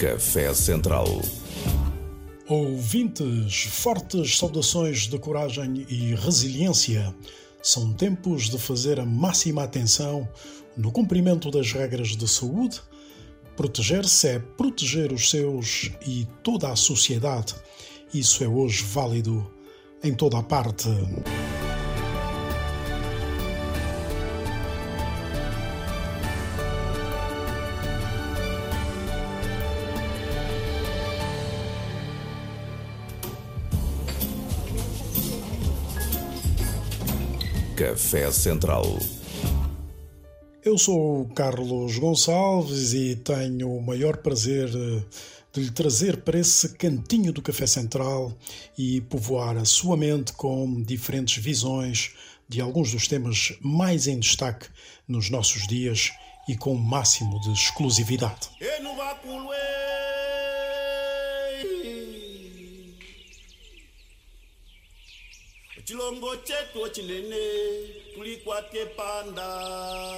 Café Central. Ouvintes, fortes saudações de coragem e resiliência. São tempos de fazer a máxima atenção no cumprimento das regras de saúde. Proteger-se é proteger os seus e toda a sociedade. Isso é hoje válido em toda a parte. Café Central. Eu sou o Carlos Gonçalves e tenho o maior prazer eh, de lhe trazer para esse cantinho do Café Central e povoar a sua mente com diferentes visões de alguns dos temas mais em destaque nos nossos dias e com o máximo de exclusividade.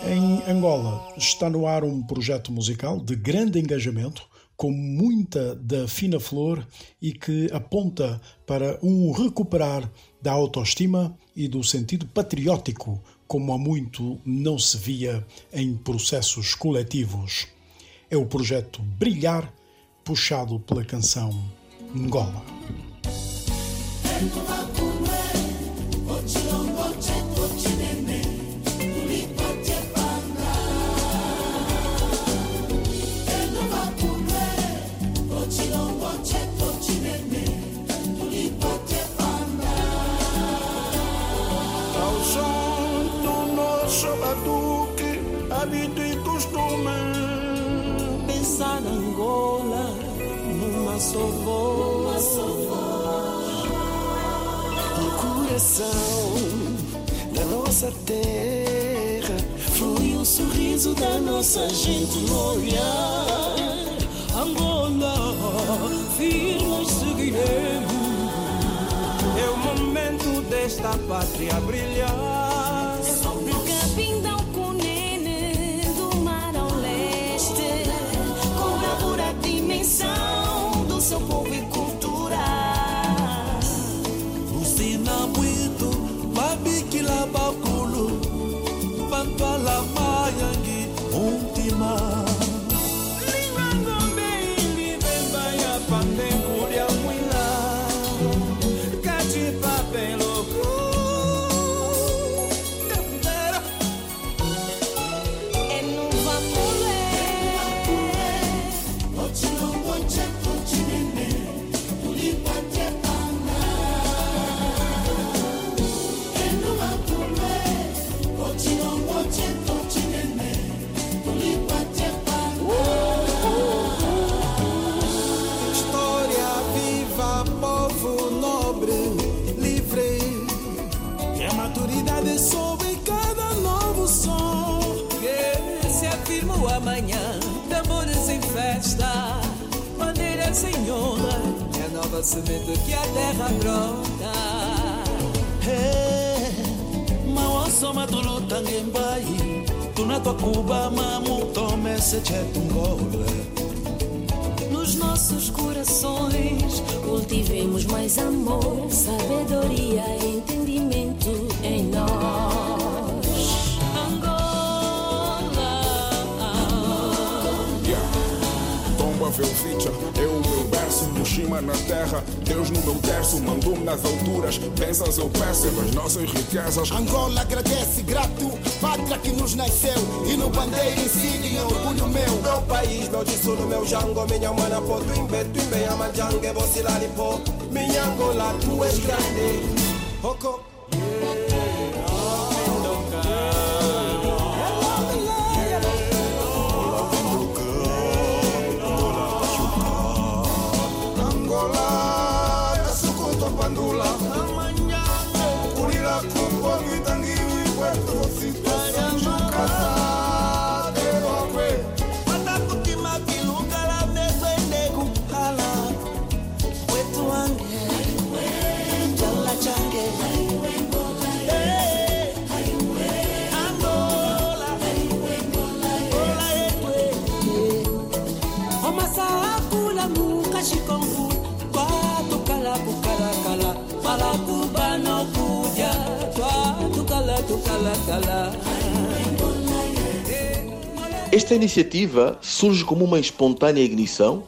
Em Angola está no ar um projeto musical de grande engajamento, com muita da fina flor e que aponta para um recuperar da autoestima e do sentido patriótico, como há muito não se via em processos coletivos. É o projeto Brilhar, puxado pela canção Angola. hábito numa só voz. O coração da nossa terra flui o sorriso da nossa gente no olhar. Angola, firmes seguiremos. É o momento desta pátria brilhar. Nossas riquezas. Angola agradece, grato, pátria que nos nasceu, e no bandeira insígnia, orgulho meu. Meu país, meu tesouro, meu jango, minha mana, pô, tu imbe, tu imbe, amanjangue, você lá minha Angola, tu és grande. Oco. Esta iniciativa surge como uma espontânea ignição,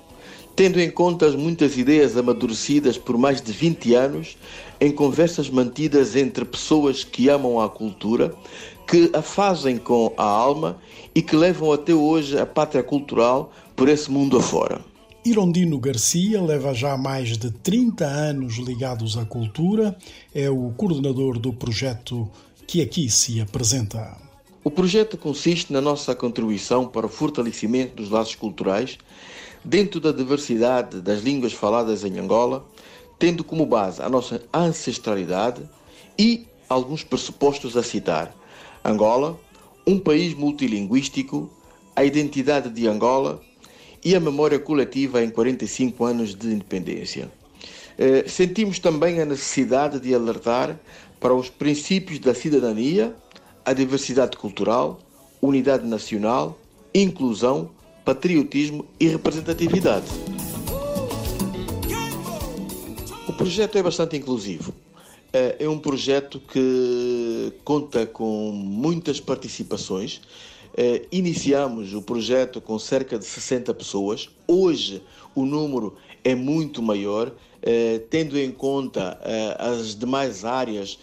tendo em conta as muitas ideias amadurecidas por mais de 20 anos em conversas mantidas entre pessoas que amam a cultura, que a fazem com a alma e que levam até hoje a pátria cultural por esse mundo afora. Irondino Garcia leva já mais de 30 anos ligados à cultura, é o coordenador do projeto que aqui se apresenta. O projeto consiste na nossa contribuição para o fortalecimento dos laços culturais dentro da diversidade das línguas faladas em Angola, tendo como base a nossa ancestralidade e alguns pressupostos a citar. Angola, um país multilinguístico, a identidade de Angola e a memória coletiva em 45 anos de independência. Eh, sentimos também a necessidade de alertar para os princípios da cidadania a diversidade cultural, unidade nacional, inclusão, patriotismo e representatividade. O projeto é bastante inclusivo. É, é um projeto que conta com muitas participações. É, iniciamos o projeto com cerca de 60 pessoas. Hoje o número é muito maior, é, tendo em conta as demais áreas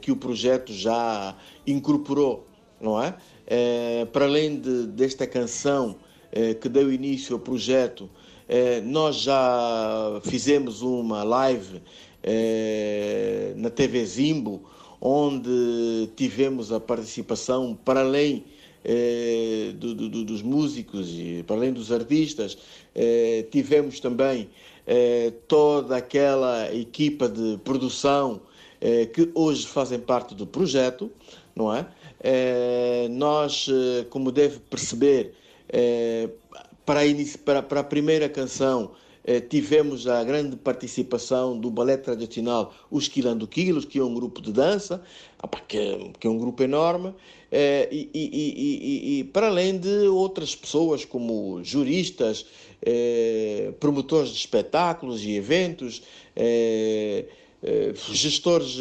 que o projeto já incorporou, não é? é para além de, desta canção é, que deu início ao projeto, é, nós já fizemos uma live na TV Zimbo, onde tivemos a participação, para além do, do, dos músicos e para além dos artistas, tivemos também toda aquela equipa de produção que hoje fazem parte do projeto não é? é nós, como deve perceber, é, para, a primeira canção, é, tivemos a grande participação do balé tradicional Os Quilando Quilos, que é um grupo de dança, é, que é um grupo enorme, é, e, e, e, e, para além de outras pessoas como juristas, é, promotores de espetáculos e eventos, gestores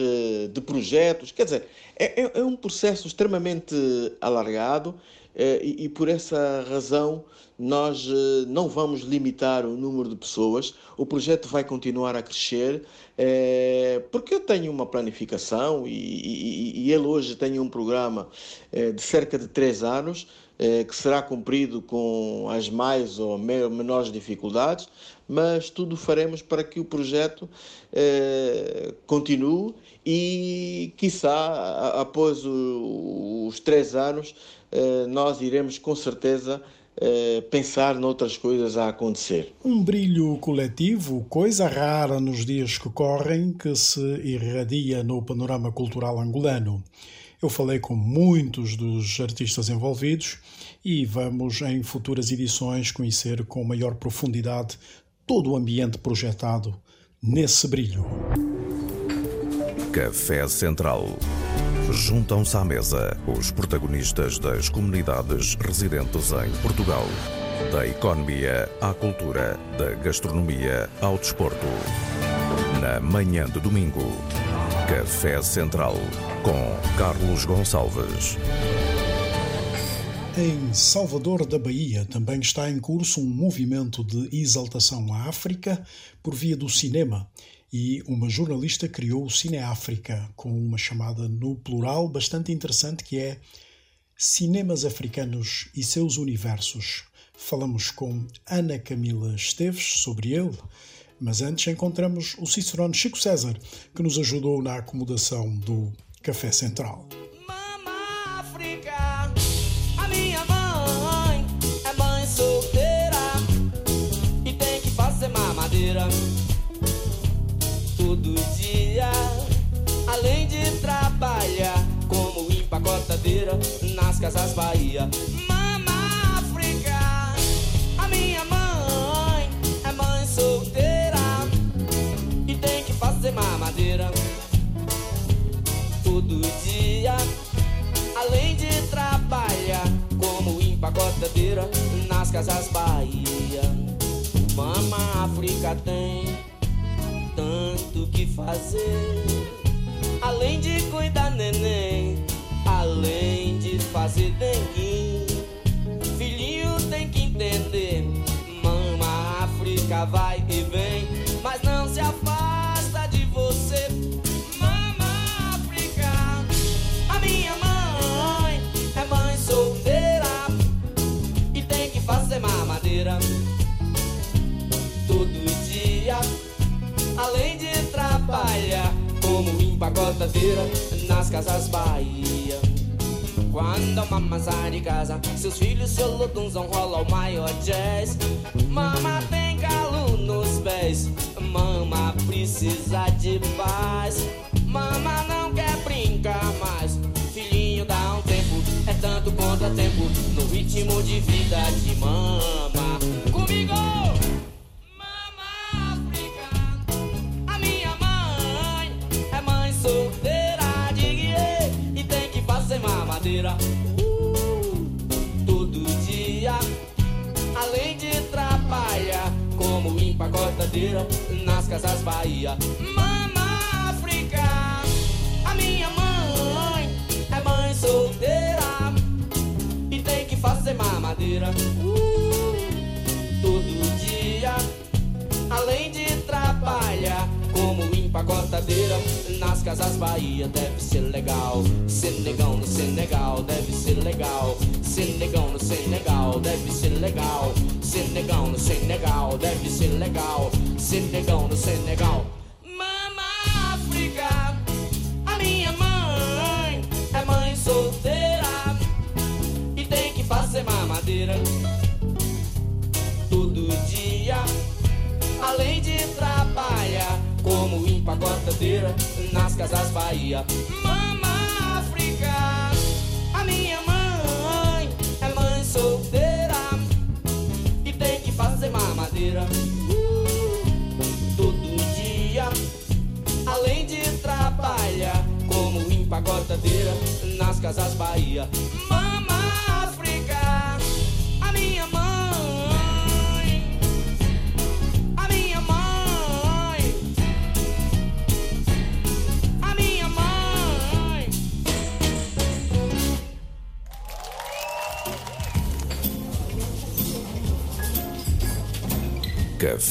de projetos, quer dizer, é, é, é um processo extremamente alargado eh, e, por essa razão nós eh, não vamos limitar o número de pessoas. O projeto vai continuar a crescer eh, porque eu tenho uma planificação e, e, e ele hoje tem um programa de cerca de três anos que será cumprido com as mais ou menores dificuldades, mas tudo faremos para que o projeto continue e, quiçá, após os três anos, nós iremos com certeza eh, pensar noutras coisas a acontecer. Um brilho coletivo, coisa rara nos dias que correm, que se irradia no panorama cultural angolano. Eu falei com muitos dos artistas envolvidos e vamos em futuras edições conhecer com maior profundidade todo o ambiente projetado nesse brilho. Café Central. Juntam-se à mesa os protagonistas das comunidades residentes em Portugal. Da economia à cultura, da gastronomia ao desporto. Na manhã de domingo, Café Central com Carlos Gonçalves. Em Salvador da Bahia também está em curso um movimento de exaltação à África por via do cinema e uma jornalista criou o Cine África com uma chamada no plural bastante interessante que é Cinemas Africanos e seus Universos. Falamos com Ana Camila Esteves sobre ele, mas antes encontramos o Cicerone Chico César, que nos ajudou na acomodação do Café Central. Nas casas Bahia. Mama África, a minha mãe é mãe solteira e tem que fazer mamadeira todo dia. Além de trabalhar como empacotadeira nas casas Bahia. Mama África tem tanto que fazer. Além de cuidar neném, além de fazer dengue. Filhinho tem que entender, mama África vai e vem, mas não se afasta de você. Mama África, a minha mãe é mãe solteira e tem que fazer mamadeira todo dia, além de trabalhar como empacotadeira nas casas Bahia. Quando a mama sai de casa, seus filhos solodunzão rola o maior jazz. Mama tem calo nos pés, mama precisa de paz. Mama não quer brincar mais, filhinho dá um tempo, é tanto contratempo no ritmo de vida de mama. Nas casas Bahia. Mama África, a minha mãe é mãe solteira e tem que fazer mamadeira uh, todo dia. Além de trabalhar como empacotadeira nas casas Bahia, deve ser legal. Senegão no Senegal, deve ser legal. Senegão no Senegal, deve ser legal. Senegão no Senegal, deve ser legal. Senegão no Senegal. Mama África, a minha mãe é mãe solteira e tem que fazer mamadeira todo dia. Além de trabalhar como empacotadeira nas casas Bahia. Solteira e tem que fazer mamadeira todo dia. Além de trabalhar como empacotadeira nas casas Bahia.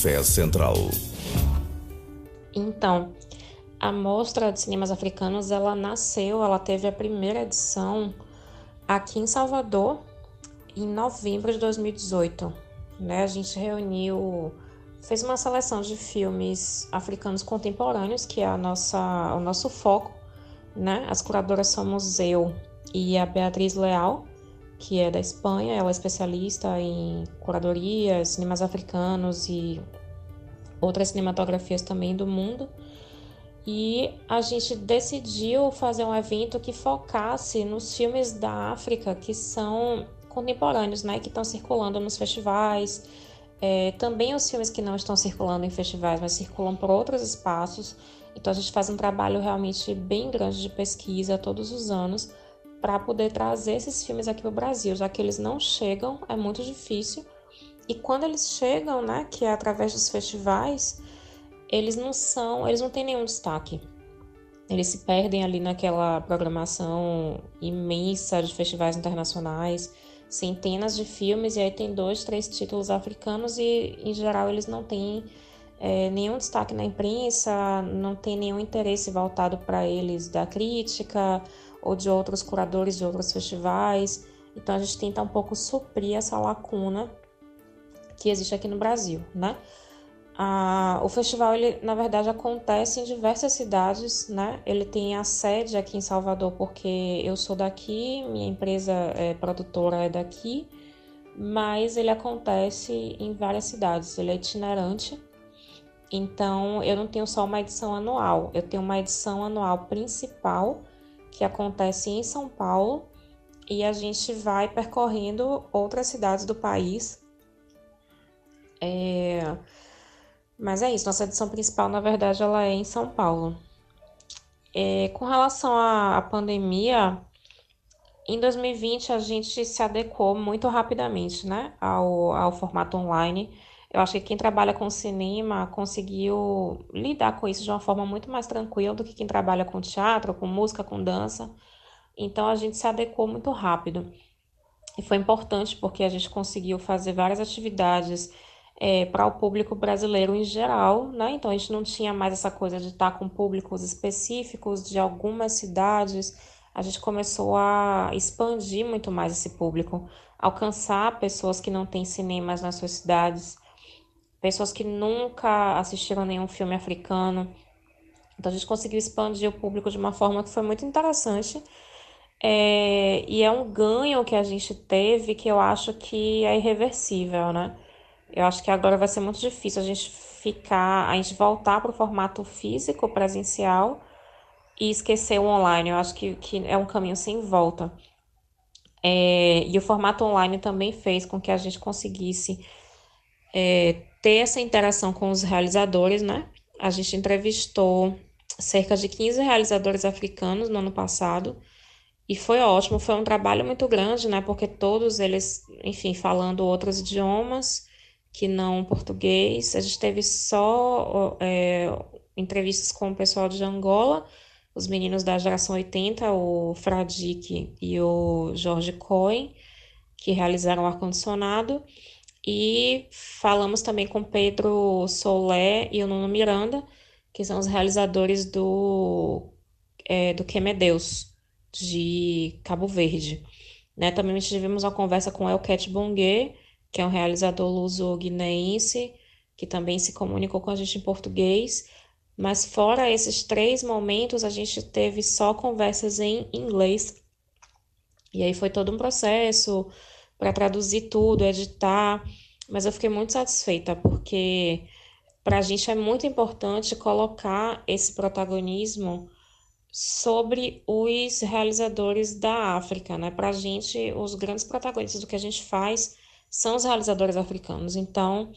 Café Central. Então, a Mostra de Cinemas Africanos, ela nasceu, ela teve a primeira edição aqui em Salvador em novembro de 2018. Né? A gente reuniu, fez uma seleção de filmes africanos contemporâneos, que é a nossa, o nosso foco. Né? As curadoras somos eu e a Beatriz Leal, que é da Espanha, ela é especialista em curadoria, cinemas africanos e outras cinematografias também do mundo. E a gente decidiu fazer um evento que focasse nos filmes da África que são contemporâneos, né, que estão circulando nos festivais. É, também os filmes que não estão circulando em festivais, mas circulam por outros espaços. Então a gente faz um trabalho realmente bem grande de pesquisa todos os anos para poder trazer esses filmes aqui para o Brasil, já que eles não chegam, é muito difícil. E quando eles chegam, né, que é através dos festivais, eles não são, eles não têm nenhum destaque. Eles se perdem ali naquela programação imensa de festivais internacionais, centenas de filmes, e aí tem dois, três títulos africanos, e em geral eles não têm é, nenhum destaque na imprensa, não tem nenhum interesse voltado para eles da crítica ou de outros curadores de outros festivais. Então a gente tenta um pouco suprir essa lacuna que existe aqui no Brasil, né? Ah, o festival, ele, na verdade, acontece em diversas cidades, né? Ele tem a sede aqui em Salvador, porque eu sou daqui, minha empresa é, produtora é daqui, mas ele acontece em várias cidades, ele é itinerante. Então, eu não tenho só uma edição anual, eu tenho uma edição anual principal, que acontece em São Paulo, e a gente vai percorrendo outras cidades do país. É... Mas é isso, nossa edição principal, na verdade, ela é em São Paulo. É, com relação à, à pandemia, em 2020 a gente se adequou muito rapidamente né, ao, ao formato online. Eu acho que quem trabalha com cinema conseguiu lidar com isso de uma forma muito mais tranquila do que quem trabalha com teatro, com música, com dança, Então a gente se adequou muito rápido. E foi importante porque a gente conseguiu fazer várias atividades é, para o público brasileiro em geral, né? Então a gente não tinha mais essa coisa de estar com públicos específicos de algumas cidades. A gente começou a expandir muito mais esse público, alcançar pessoas que não têm cinemas nas suas cidades, pessoas que nunca assistiram nenhum filme africano. Então a gente conseguiu expandir o público de uma forma que foi muito interessante é, e é um ganho que a gente teve que eu acho que é irreversível, né? Eu acho que agora vai ser muito difícil a gente ficar, a gente voltar para o formato físico, presencial, e esquecer o online. Eu acho que, que é um caminho sem volta. É, e o formato online também fez com que a gente conseguisse é, ter essa interação com os realizadores, né? A gente entrevistou cerca de 15 realizadores africanos no ano passado e foi ótimo, foi um trabalho muito grande, né? Porque todos eles, enfim, falando outros idiomas que não português. A gente teve só é, entrevistas com o pessoal de Angola, os meninos da geração 80, o Fradique e o Jorge Cohen, que realizaram o ar-condicionado. E falamos também com Pedro Solé e o Nuno Miranda, que são os realizadores do, é, do Quemedeus de Cabo Verde. Né? Também tivemos uma conversa com Elket Bongue, que é um realizador luso-guineense, que também se comunicou com a gente em português. Mas fora esses três momentos, a gente teve só conversas em inglês. E aí foi todo um processo para traduzir tudo, editar. Mas eu fiquei muito satisfeita, porque para a gente é muito importante colocar esse protagonismo sobre os realizadores da África, né? Para a gente, os grandes protagonistas do que a gente faz são os realizadores africanos. Então,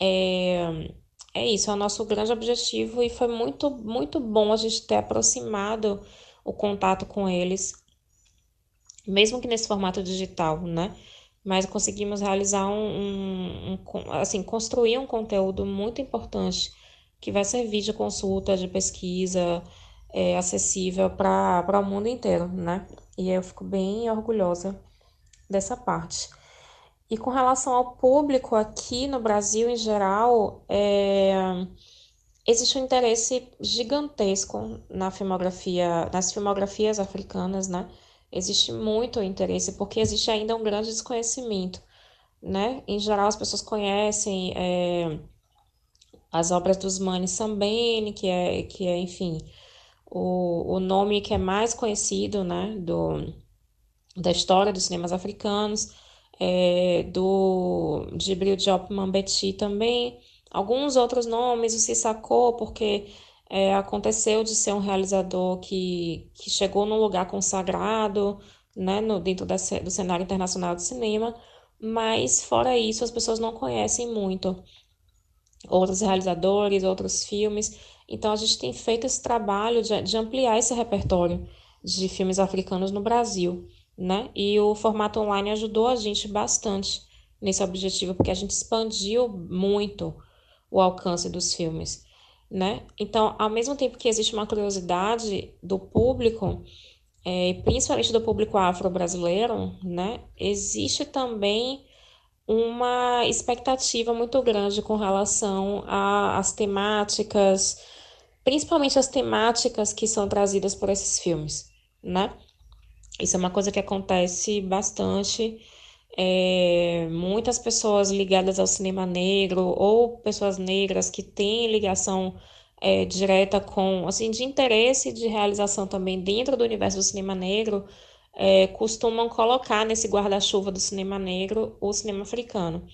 é, é isso, é o nosso grande objetivo e foi muito, muito bom a gente ter aproximado o contato com eles, mesmo que nesse formato digital, né? Mas conseguimos realizar um, um, um assim, construir um conteúdo muito importante que vai servir de consulta, de pesquisa, é, acessível para o mundo inteiro, né? E eu fico bem orgulhosa dessa parte. E com relação ao público aqui no Brasil em geral, é, existe um interesse gigantesco na filmografia, nas filmografias africanas, né? Existe muito interesse, porque existe ainda um grande desconhecimento, né? Em geral, as pessoas conhecem é, as obras dos Mani Sambene, que é, que é, enfim, o, o nome que é mais conhecido né, do, da história dos cinemas africanos, é, do Gibril Diop Mambeti também, alguns outros nomes, o Sissako, porque é, aconteceu de ser um realizador que, que chegou num lugar consagrado, né, no, dentro do cenário internacional de cinema, mas fora isso as pessoas não conhecem muito outros realizadores, outros filmes, então, a gente tem feito esse trabalho de, de ampliar esse repertório de filmes africanos no Brasil, né? E o formato online ajudou a gente bastante nesse objetivo, porque a gente expandiu muito o alcance dos filmes, né? Então, ao mesmo tempo que existe uma curiosidade do público, é, principalmente do público afro-brasileiro, né? Existe também uma expectativa muito grande com relação às temáticas, principalmente as temáticas que são trazidas por esses filmes, né? Isso é uma coisa que acontece bastante. É, muitas pessoas ligadas ao cinema negro ou pessoas negras que têm ligação é, direta com, assim, de interesse de realização também dentro do universo do cinema negro, é, costumam colocar nesse guarda-chuva do cinema negro o cinema africano.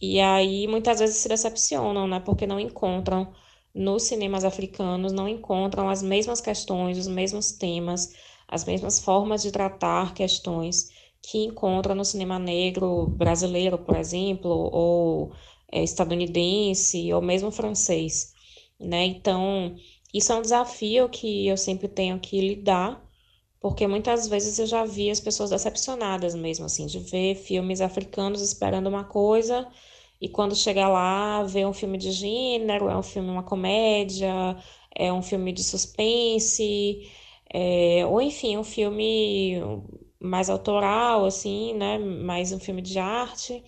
E aí muitas vezes se decepcionam, né? Porque não encontram nos cinemas africanos não encontram as mesmas questões, os mesmos temas, as mesmas formas de tratar questões que encontram no cinema negro brasileiro, por exemplo, ou é, estadunidense, ou mesmo francês, né? Então, isso é um desafio que eu sempre tenho que lidar, porque muitas vezes eu já vi as pessoas decepcionadas mesmo, assim, de ver filmes africanos esperando uma coisa e quando chega lá, vê um filme de gênero, é um filme, uma comédia, é um filme de suspense, É, ou enfim, um filme mais autoral, assim, né? Mais um filme de arte,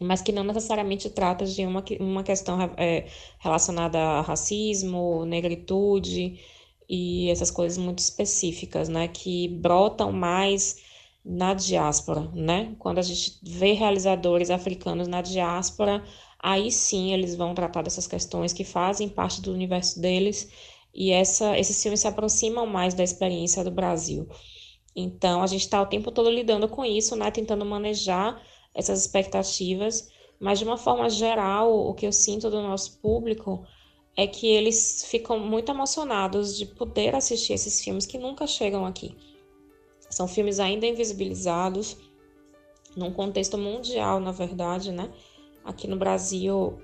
mas que não necessariamente trata de uma, uma questão é, relacionada a racismo, negritude e essas coisas muito específicas, né? Que brotam mais na diáspora, né? Quando a gente vê realizadores africanos na diáspora, aí sim eles vão tratar dessas questões que fazem parte do universo deles e essa, esses filmes se aproximam mais da experiência do Brasil. Então, a gente está o tempo todo lidando com isso, né? Tentando manejar essas expectativas, mas de uma forma geral, o que eu sinto do nosso público é que eles ficam muito emocionados de poder assistir esses filmes que nunca chegam aqui. São filmes ainda invisibilizados, num contexto mundial, na verdade, né? Aqui no Brasil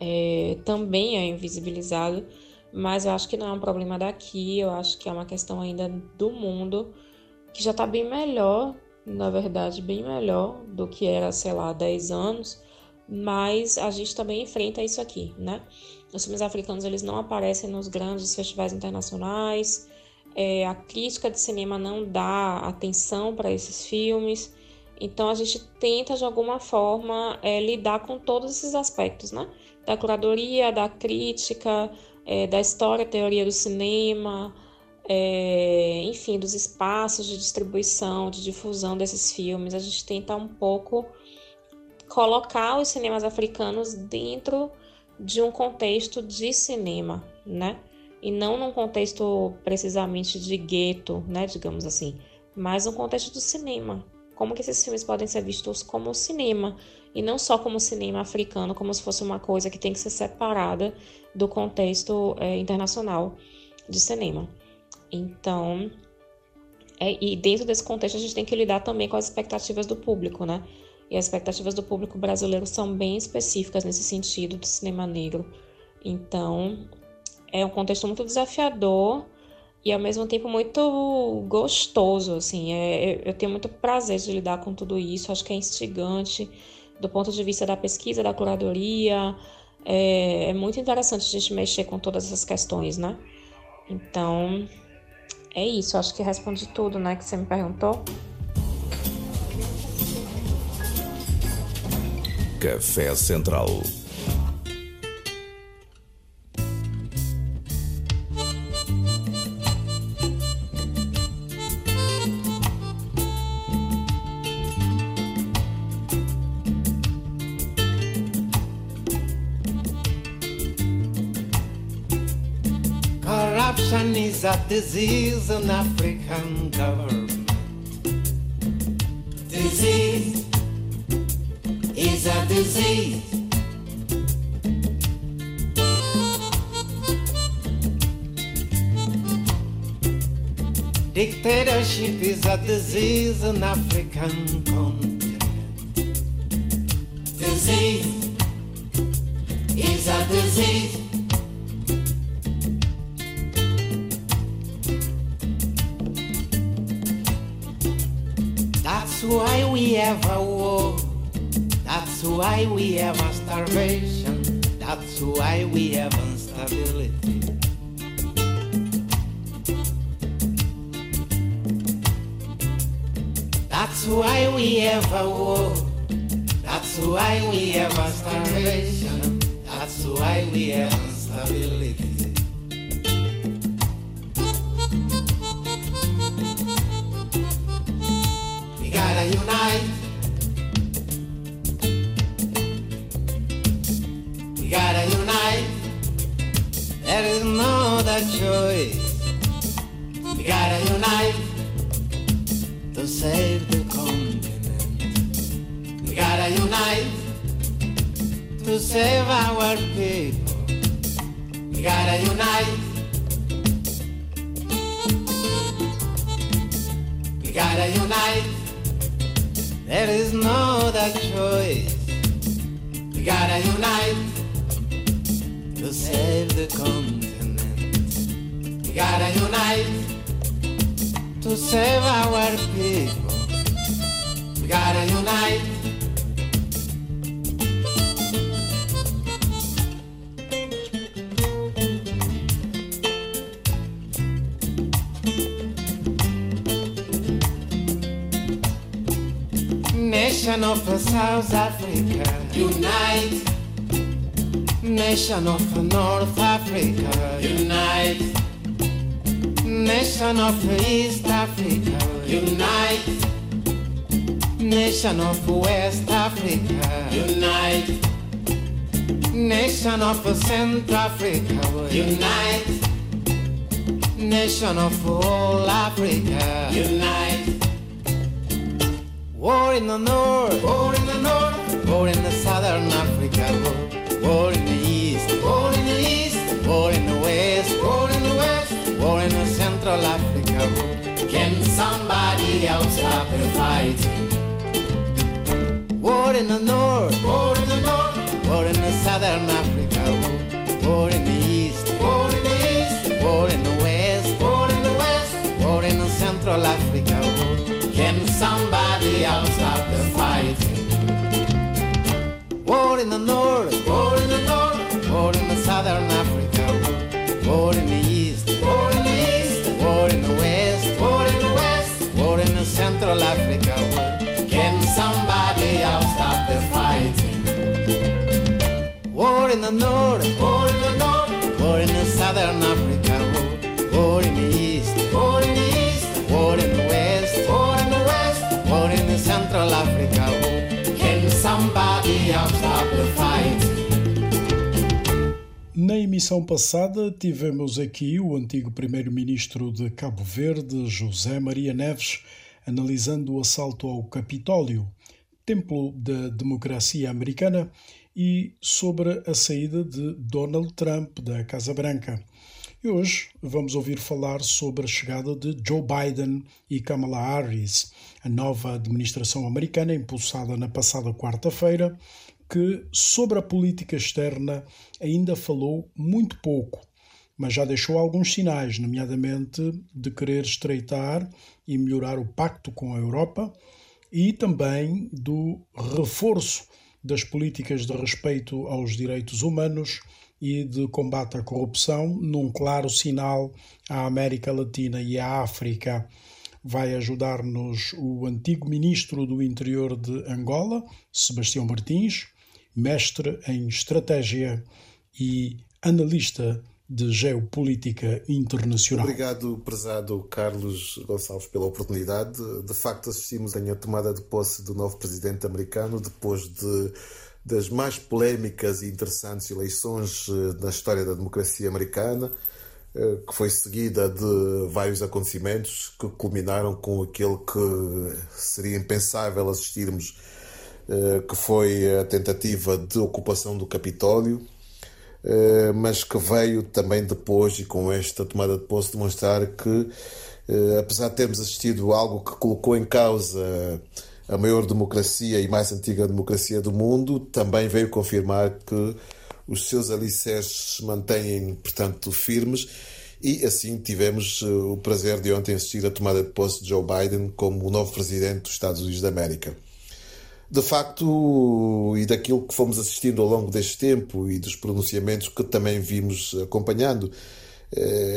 é, também é invisibilizado, mas eu acho que não é um problema daqui, eu acho que é uma questão ainda do mundo, que já está bem melhor, na verdade, bem melhor do que era, sei lá, 10 anos, mas a gente também enfrenta isso aqui, né? Os filmes africanos, eles não aparecem nos grandes festivais internacionais, é, a crítica de cinema não dá atenção para esses filmes, então a gente tenta de alguma forma é, lidar com todos esses aspectos, né? Da curadoria, da crítica, é, da história, teoria do cinema, é, enfim, dos espaços de distribuição, de difusão desses filmes. A gente tenta um pouco colocar os cinemas africanos dentro de um contexto de cinema, né? E não num contexto precisamente de gueto, né, digamos assim, mas um contexto do cinema. Como que esses filmes podem ser vistos como cinema e não só como cinema africano, como se fosse uma coisa que tem que ser separada do contexto é, internacional de cinema. Então, é, e dentro desse contexto a gente tem que lidar também com as expectativas do público, né? E as expectativas do público brasileiro são bem específicas nesse sentido do cinema negro. Então, é um contexto muito desafiador e ao mesmo tempo muito gostoso, assim. É, eu tenho muito prazer de lidar com tudo isso, acho que é instigante do ponto de vista da pesquisa, da curadoria, é, é muito interessante a gente mexer com todas essas questões, né? Então, é isso. Acho que respondi tudo, né? Que você me perguntou. Café Central. Disease in African government. Disease is a disease. Dictatorship is a disease in African continent. Disease is a disease. Why we have a starvation. That's why we have instability. That's why we have a war. That's why we have a starvation. That's why we have other choice. We gotta unite to save the continent. We gotta unite to save our people. We gotta unite. Nation of South Africa, unite. Nation of North Africa, unite. Nation of East Africa, unite. Nation of West Africa, unite. Nation of Central Africa, unite. Nation of all Africa, unite. War in the north, war in the north, war in the southern Africa, war, war in the east, war in the east, war in the west, war in the west, war in the central Africa. War. Can somebody else stop the fighting? War in the north, war in the north, war in the southern Africa, war, war in the east, war in the east, war in the in the north, war in the north, war in the southern Africa. War, in the east, war in the east, war in the west, war in the west, war in the central Africa. Can somebody else stop the fighting? War in the north, war in the north, war in the southern Africa. Na emissão passada tivemos aqui o antigo primeiro-ministro de Cabo Verde, José Maria Neves, analisando o assalto ao Capitólio, templo da democracia americana, e sobre a saída de Donald Trump da Casa Branca. E hoje vamos ouvir falar sobre a chegada de Joe Biden e Kamala Harris, a nova administração americana impulsada na passada quarta-feira, que sobre a política externa ainda falou muito pouco, mas já deixou alguns sinais, nomeadamente de querer estreitar e melhorar o pacto com a Europa e também do reforço das políticas de respeito aos direitos humanos e de combate à corrupção, num claro sinal à América Latina e à África. Vai ajudar-nos o antigo ministro do Interior de Angola, Sebastião Martins, mestre em estratégia e analista de geopolítica internacional. Obrigado, prezado Carlos Gonçalves, pela oportunidade. De facto, assistimos à tomada de posse do novo presidente americano depois de das mais polémicas e interessantes eleições na história da democracia americana, que foi seguida de vários acontecimentos que culminaram com aquele que seria impensável assistirmos, que foi a tentativa de ocupação do Capitólio, mas que veio também depois e com esta tomada de posse demonstrar que, apesar de termos assistido algo que colocou em causa a maior democracia e mais antiga democracia do mundo, também veio confirmar que os seus alicerces se mantêm, portanto, firmes. E assim tivemos o prazer de ontem assistir à tomada de posse de Joe Biden como o novo presidente dos Estados Unidos da América. De facto, e daquilo que fomos assistindo ao longo deste tempo e dos pronunciamentos que também vimos acompanhando,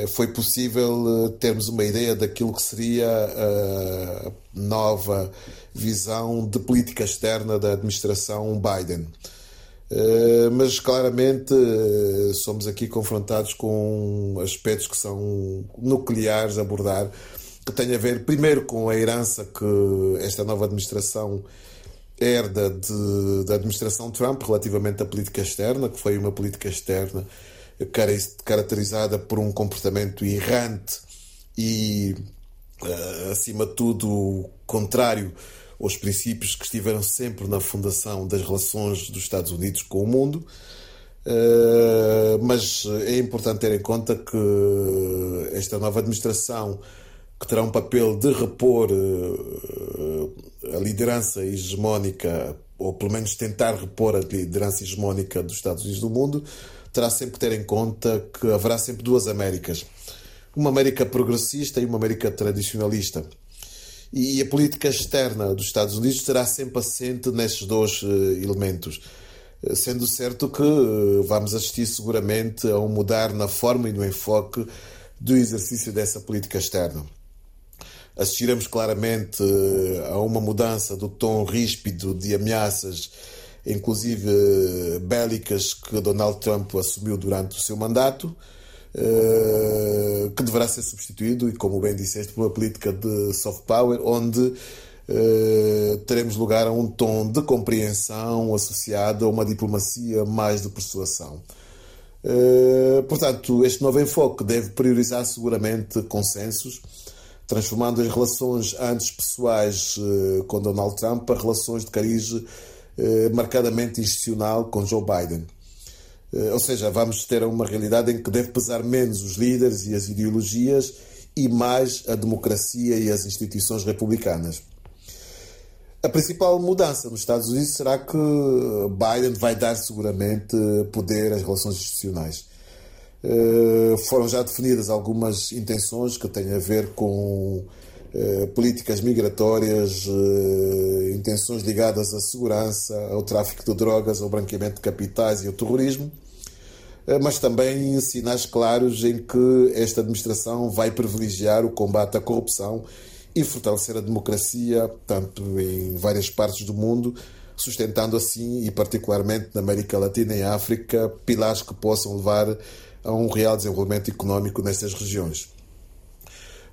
foi possível termos uma ideia daquilo que seria a nova visão de política externa da administração Biden. Mas claramente somos aqui confrontados com aspectos que são nucleares a abordar, que têm a ver primeiro com a herança que esta nova administração herda de, da administração Trump relativamente à política externa, que foi uma política externa caracterizada por um comportamento errante e, acima de tudo, contrário aos princípios que estiveram sempre na fundação das relações dos Estados Unidos com o mundo. Mas é importante ter em conta que esta nova administração, que terá um papel de repor a liderança hegemónica, ou pelo menos tentar repor a liderança hegemónica dos Estados Unidos do mundo, terá sempre que ter em conta que haverá sempre duas Américas. Uma América progressista e uma América tradicionalista. E a política externa dos Estados Unidos será sempre assente nestes dois elementos. Sendo certo que vamos assistir seguramente a um mudar na forma e no enfoque do exercício dessa política externa. Assistiremos claramente eh, a uma mudança do tom ríspido de ameaças, inclusive eh, bélicas, que Donald Trump assumiu durante o seu mandato, eh, que deverá ser substituído, e como bem disseste, por uma política de soft power, onde teremos lugar a um tom de compreensão associado a uma diplomacia mais de persuasão. Portanto, este novo enfoque deve priorizar seguramente consensos transformando as relações antes pessoais eh, com Donald Trump para relações de cariz eh, marcadamente institucional com Joe Biden. Eh, ou seja, vamos ter uma realidade em que deve pesar menos os líderes e as ideologias e mais a democracia e as instituições republicanas. A principal mudança nos Estados Unidos será que Biden vai dar seguramente poder às relações institucionais. Eh, foram já definidas algumas intenções que têm a ver com eh, políticas migratórias, eh, intenções ligadas à segurança, ao tráfico de drogas, ao branqueamento de capitais e ao terrorismo, mas também sinais claros em que esta administração vai privilegiar o combate à corrupção e fortalecer a democracia, tanto em várias partes do mundo, sustentando assim, e particularmente na América Latina e África, pilares que possam levar a um real desenvolvimento económico nestas regiões.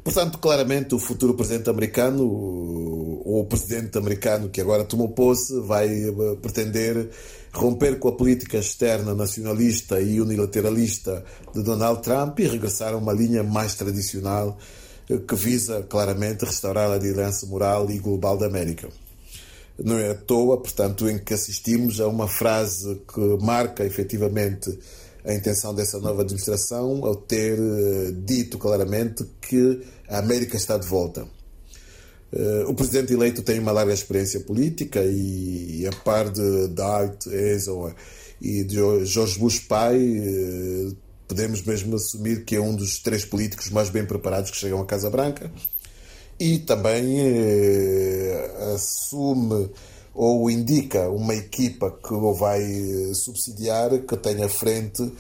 Portanto, claramente, o futuro presidente americano, ou o presidente americano que agora tomou posse, vai eh, pretender romper com a política externa nacionalista e unilateralista de Donald Trump e regressar a uma linha mais tradicional eh, que visa claramente restaurar a liderança moral e global da América. Não é à toa, portanto, em que assistimos a uma frase que marca efetivamente a intenção dessa nova administração ao ter uh, dito claramente que a América está de volta. Uh, o presidente eleito tem uma larga experiência política e, a par de Dart Eisenhower e de George Bush pai, uh, podemos mesmo assumir que é um dos três políticos mais bem preparados que chegam à Casa Branca e também assume ou indica uma equipa que o vai eh, subsidiar, que tem à frente,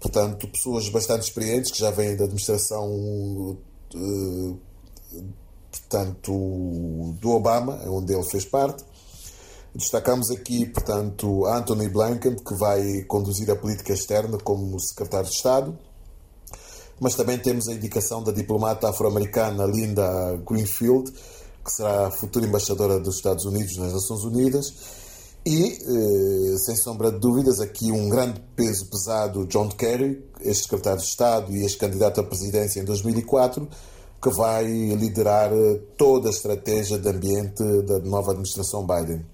portanto, pessoas bastante experientes que já vêm da administração, eh, portanto, do Obama, onde ele fez parte. Destacamos aqui, portanto, Anthony Blinken, que vai conduzir a política externa como secretário de Estado. Mas também temos a indicação da diplomata afro-americana Linda Greenfield, que será futura embaixadora dos Estados Unidos nas Nações Unidas. E, eh, sem sombra de dúvidas, aqui um grande peso pesado, John Kerry, ex-secretário de Estado e ex-candidato à presidência em 2004, que vai liderar eh, toda a estratégia de ambiente da nova administração Biden.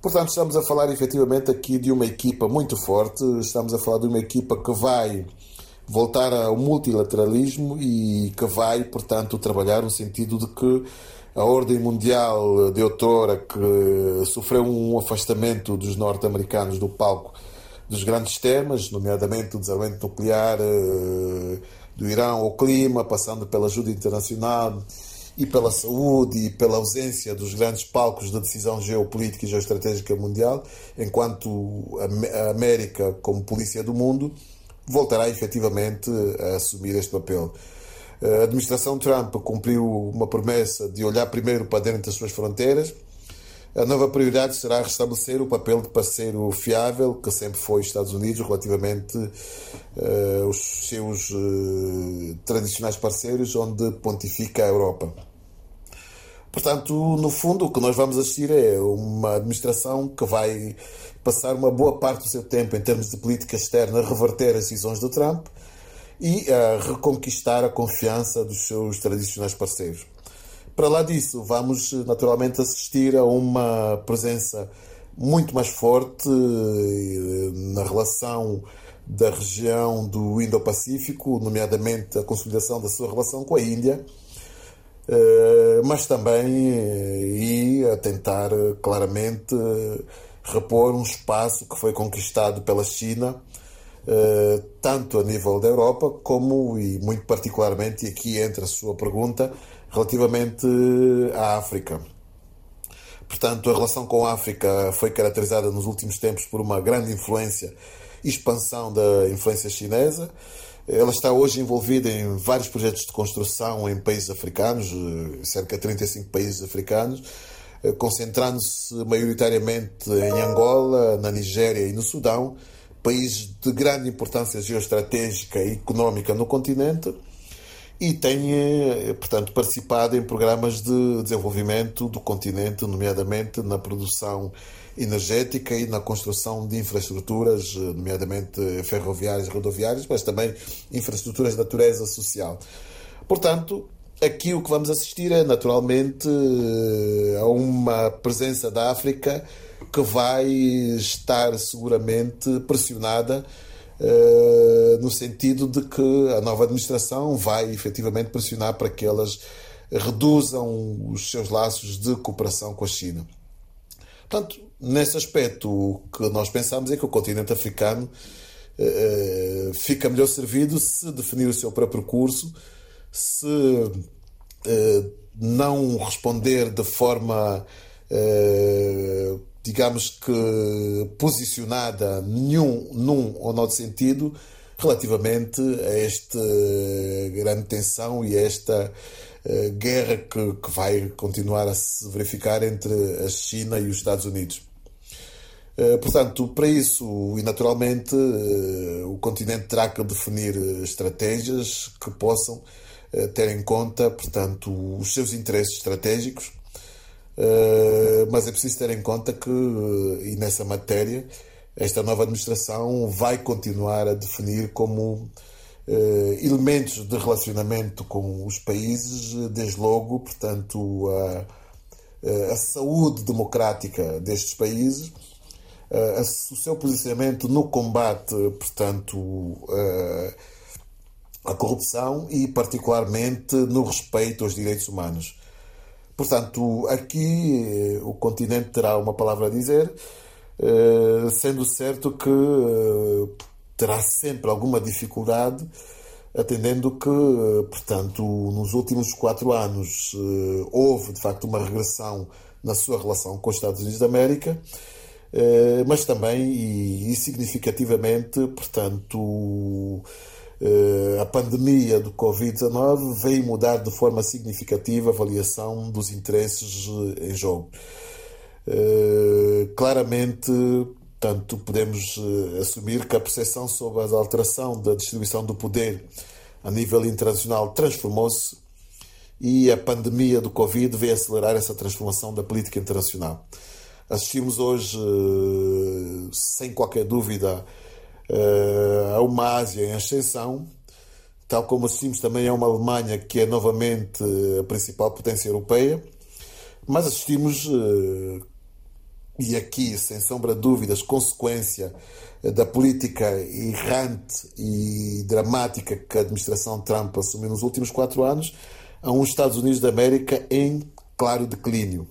Portanto, estamos a falar efetivamente aqui de uma equipa muito forte, estamos a falar de uma equipa que vai voltar ao multilateralismo e que vai, portanto, trabalhar no sentido de que a ordem mundial de outrora que sofreu um afastamento dos norte-americanos do palco dos grandes temas, nomeadamente o desarmamento nuclear eh, do Irão ao clima, passando pela ajuda internacional e pela saúde e pela ausência dos grandes palcos de decisão geopolítica e geoestratégica mundial, enquanto a América, como polícia do mundo, voltará efetivamente a assumir este papel. A administração Trump cumpriu uma promessa de olhar primeiro para dentro das suas fronteiras. A nova prioridade será restabelecer o papel de parceiro fiável que sempre foi os Estados Unidos relativamente uh, aos seus uh, tradicionais parceiros, onde pontifica a Europa. Portanto, no fundo, o que nós vamos assistir é uma administração que vai passar uma boa parte do seu tempo em termos de política externa a reverter as decisões de Trump e a reconquistar a confiança dos seus tradicionais parceiros. Para lá disso, vamos naturalmente assistir a uma presença muito mais forte eh, na relação da região do Indo-Pacífico, nomeadamente a consolidação da sua relação com a Índia, eh, mas também eh, e a tentar claramente repor um espaço que foi conquistado pela China eh, tanto a nível da Europa como, e muito particularmente, e aqui entra a sua pergunta, relativamente à África. Portanto, a relação com a África foi caracterizada nos últimos tempos por uma grande influência e expansão da influência chinesa. Ela está hoje envolvida em vários projetos de construção em países africanos, cerca de 35 países africanos, concentrando-se maioritariamente em Angola, na Nigéria e no Sudão, países de grande importância geoestratégica e económica no continente e tem, portanto, participado em programas de desenvolvimento do continente, nomeadamente na produção energética e na construção de infraestruturas, nomeadamente ferroviárias rodoviárias, mas também infraestruturas de natureza social. Portanto, aqui o que vamos assistir é, naturalmente, a uma presença da África que vai estar seguramente pressionada uh, no sentido de que a nova administração vai efetivamente pressionar para que elas reduzam os seus laços de cooperação com a China. Portanto, nesse aspecto, o que nós pensamos é que o continente africano uh, fica melhor servido se definir o seu próprio curso, se não responder de forma digamos que posicionada nenhum, num ou noutro sentido relativamente a esta grande tensão e a esta uh, guerra que, que, vai continuar a se verificar entre a China e os Estados Unidos. Uh, portanto, para isso, e naturalmente, uh, o continente terá que definir estratégias que possam ter em conta, portanto, os seus interesses estratégicos eh, mas é preciso ter em conta que, e nessa matéria, esta nova administração vai continuar a definir como uh, elementos de relacionamento com os países, desde logo, portanto, a, a saúde democrática destes países, uh, o seu posicionamento no combate, portanto, à corrupção e, particularmente, no respeito aos direitos humanos. Portanto, aqui eh, o continente terá uma palavra a dizer, eh, sendo certo que eh, terá sempre alguma dificuldade, atendendo que, portanto, nos últimos quatro anos houve de facto uma regressão na sua relação com os Estados Unidos da América, mas também e significativamente, portanto, a pandemia do Covid-19 veio mudar de forma significativa a avaliação dos interesses eh, em jogo. Eh, claramente, tanto podemos assumir que a percepção sobre a alteração da distribuição do poder a nível internacional transformou-se e a pandemia do Covid veio acelerar essa transformação da política internacional. Assistimos hoje, sem qualquer dúvida, uh, a Ásia em ascensão, tal como assistimos também a uma Alemanha que é novamente a principal potência europeia, mas assistimos, uh, e aqui sem sombra de dúvidas, consequência da política errante e dramática que a administração Trump assumiu nos últimos quatro anos, a um Estados Unidos da América em claro declínio.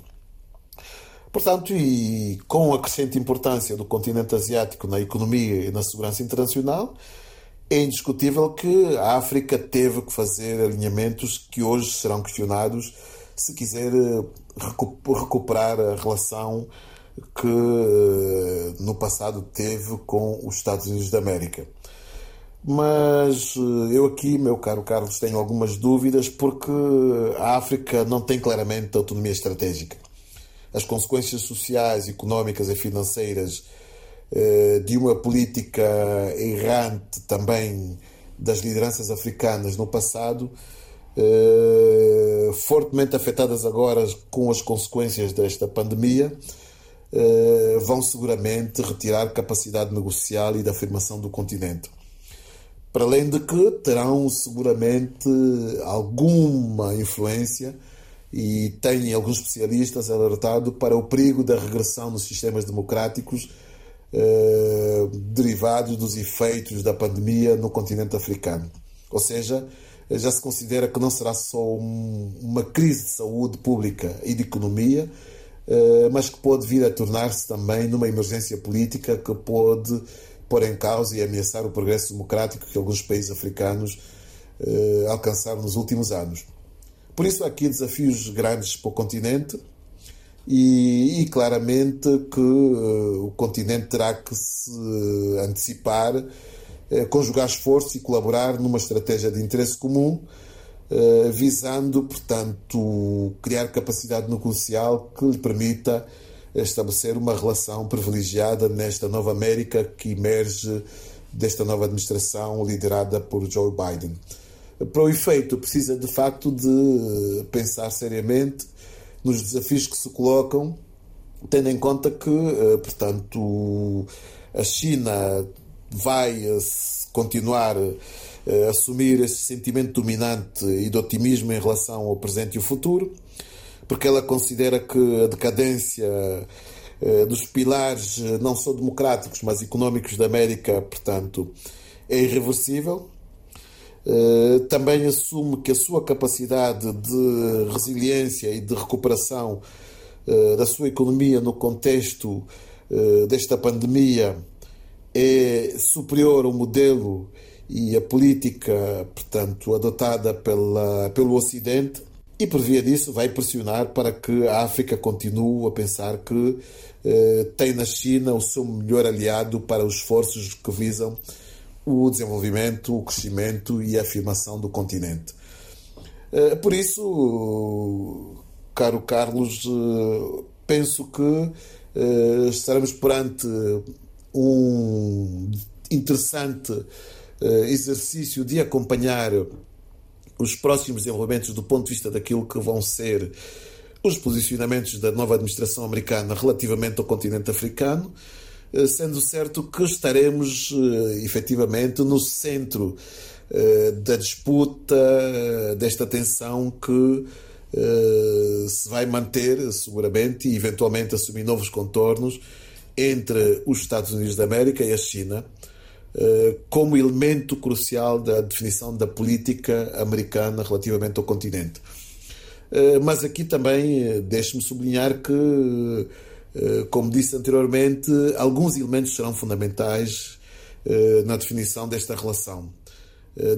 Portanto, e com a crescente importância do continente asiático na economia e na segurança internacional, é indiscutível que a África teve que fazer alinhamentos que hoje serão questionados se quiser eh, recuperar a relação que eh, no passado teve com os Estados Unidos da América. Mas eh, eu aqui, meu caro Carlos, tenho algumas dúvidas porque a África não tem claramente autonomia estratégica as consequências sociais, económicas e financeiras eh, de uma política errante também das lideranças africanas no passado, eh, fortemente afetadas agora com as consequências desta pandemia, eh, vão seguramente retirar capacidade negocial e de afirmação do continente. Para além de que terão seguramente alguma influência e têm alguns especialistas alertado para o perigo da regressão nos sistemas democráticos eh, derivados dos efeitos da pandemia no continente africano. Ou seja, já se considera que não será só um, uma crise de saúde pública e de economia, eh, mas que pode vir a tornar-se também numa emergência política que pode pôr em causa e ameaçar o progresso democrático que alguns países africanos eh, alcançaram nos últimos anos. Por isso, há aqui desafios grandes para o continente e, e claramente que uh, o continente terá que se antecipar eh, conjugar esforço e colaborar numa estratégia de interesse comum, eh, visando, portanto, criar capacidade negocial que lhe permita estabelecer uma relação privilegiada nesta nova América que emerge desta nova administração liderada por Joe Biden. Para o efeito, precisa de facto de pensar seriamente nos desafios que se colocam, tendo em conta que, portanto, a China vai continuar a assumir esse sentimento dominante e de otimismo em relação ao presente e o futuro, porque ela considera que a decadência dos pilares não só democráticos, mas económicos da América, portanto, é irreversível. Também assume que a sua capacidade de resiliência e de recuperação da sua economia no contexto desta pandemia é superior ao modelo e a política, portanto, adotada pela, pelo Ocidente e por via disso vai pressionar para que a África continue a pensar que eh, tem na China o seu melhor aliado para os esforços que visam o desenvolvimento, o crescimento e a afirmação do continente. Eh, por isso, caro Carlos, eh, penso que eh, estaremos perante um interessante exercício de acompanhar os próximos desenvolvimentos do ponto de vista daquilo que vão ser os posicionamentos da nova administração americana relativamente ao continente africano, sendo certo que estaremos eh, efetivamente no centro da disputa, desta tensão que se vai manter seguramente e eventualmente assumir novos contornos entre os Estados Unidos da América e a China eh, como elemento crucial da definição da política americana relativamente ao continente. Eh, mas aqui também eh, deixe-me sublinhar que, como disse anteriormente, alguns elementos serão fundamentais na definição desta relação.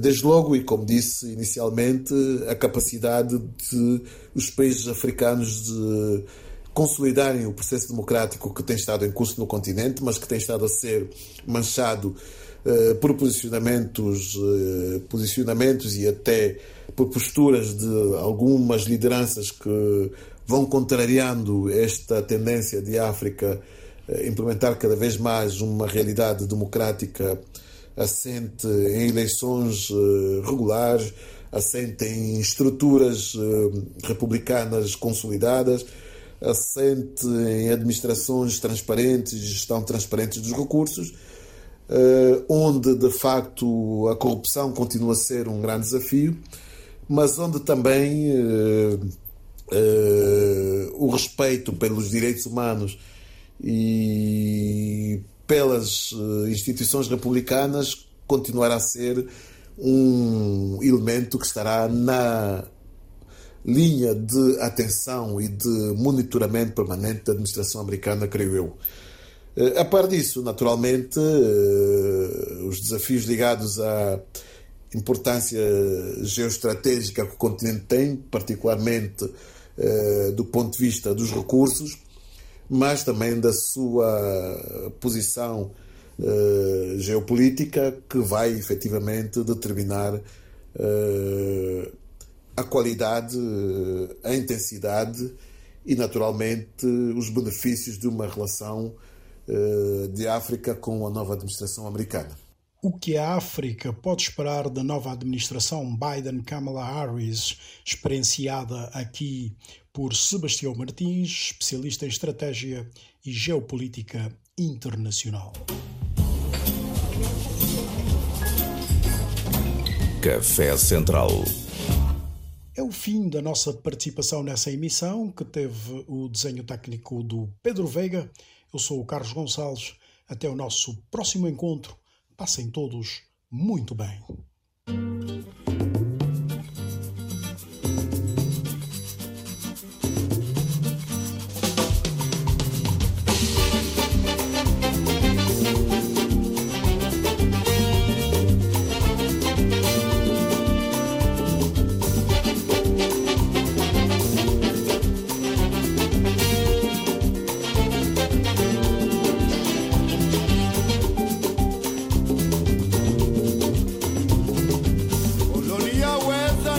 Desde logo, e como disse inicialmente, a capacidade de os países africanos de consolidarem o processo democrático que tem estado em curso no continente, mas que tem estado a ser manchado por posicionamentos, posicionamentos e até por posturas de algumas lideranças que vão contrariando esta tendência de África a implementar cada vez mais uma realidade democrática assente em eleições uh, regulares, assente em estruturas republicanas consolidadas assente em administrações transparentes gestão transparente dos recursos, eh, onde de facto a corrupção continua a ser um grande desafio, mas onde também eh, eh, o respeito pelos direitos humanos e pelas instituições republicanas continuará a ser um elemento que estará na linha de atenção e de monitoramento permanente da administração americana, creio eu. Eh, a par disso, naturalmente, eh, os desafios ligados à importância geoestratégica que o continente tem, particularmente eh, do ponto de vista dos recursos, mas também da sua posição geopolítica, que vai efetivamente determinar a qualidade, a intensidade e, naturalmente, os benefícios de uma relação eh, de África com a nova administração americana. O que a África pode esperar da nova administração Biden-Kamala Harris, experienciada aqui por Sebastião Martins, especialista em estratégia e geopolítica internacional. Café Central é o fim da nossa participação nessa emissão, que teve o desenho técnico do Pedro Veiga. Eu sou o Carlos Gonçalves. Até o nosso próximo encontro. Passem todos muito bem.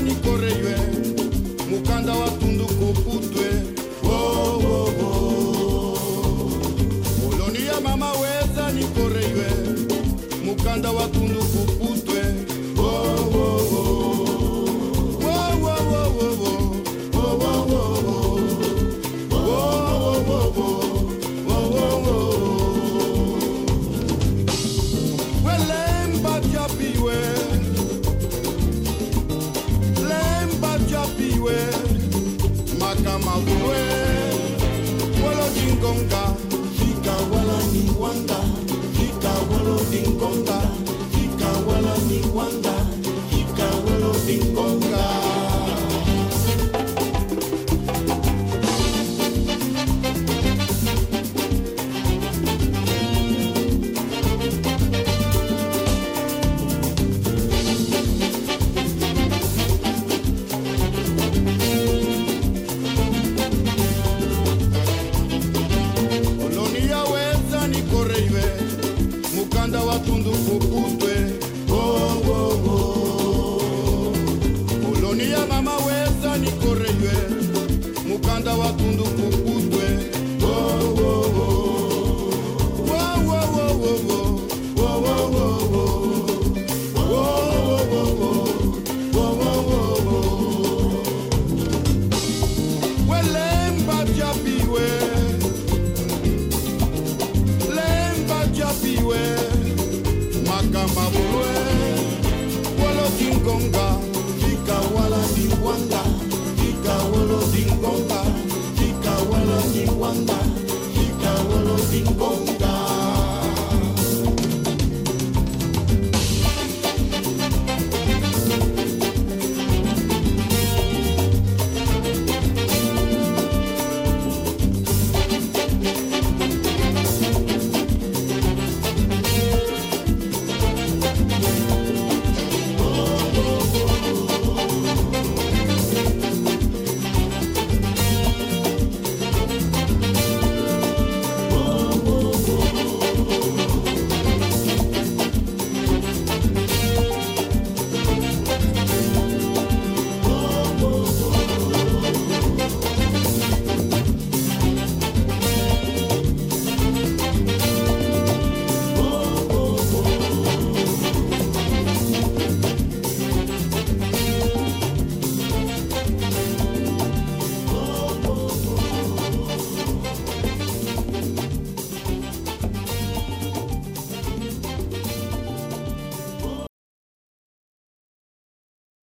manikoreywe mukanda wa tundu kuputwe oh, oh, oh. ya mama weza mukanda wa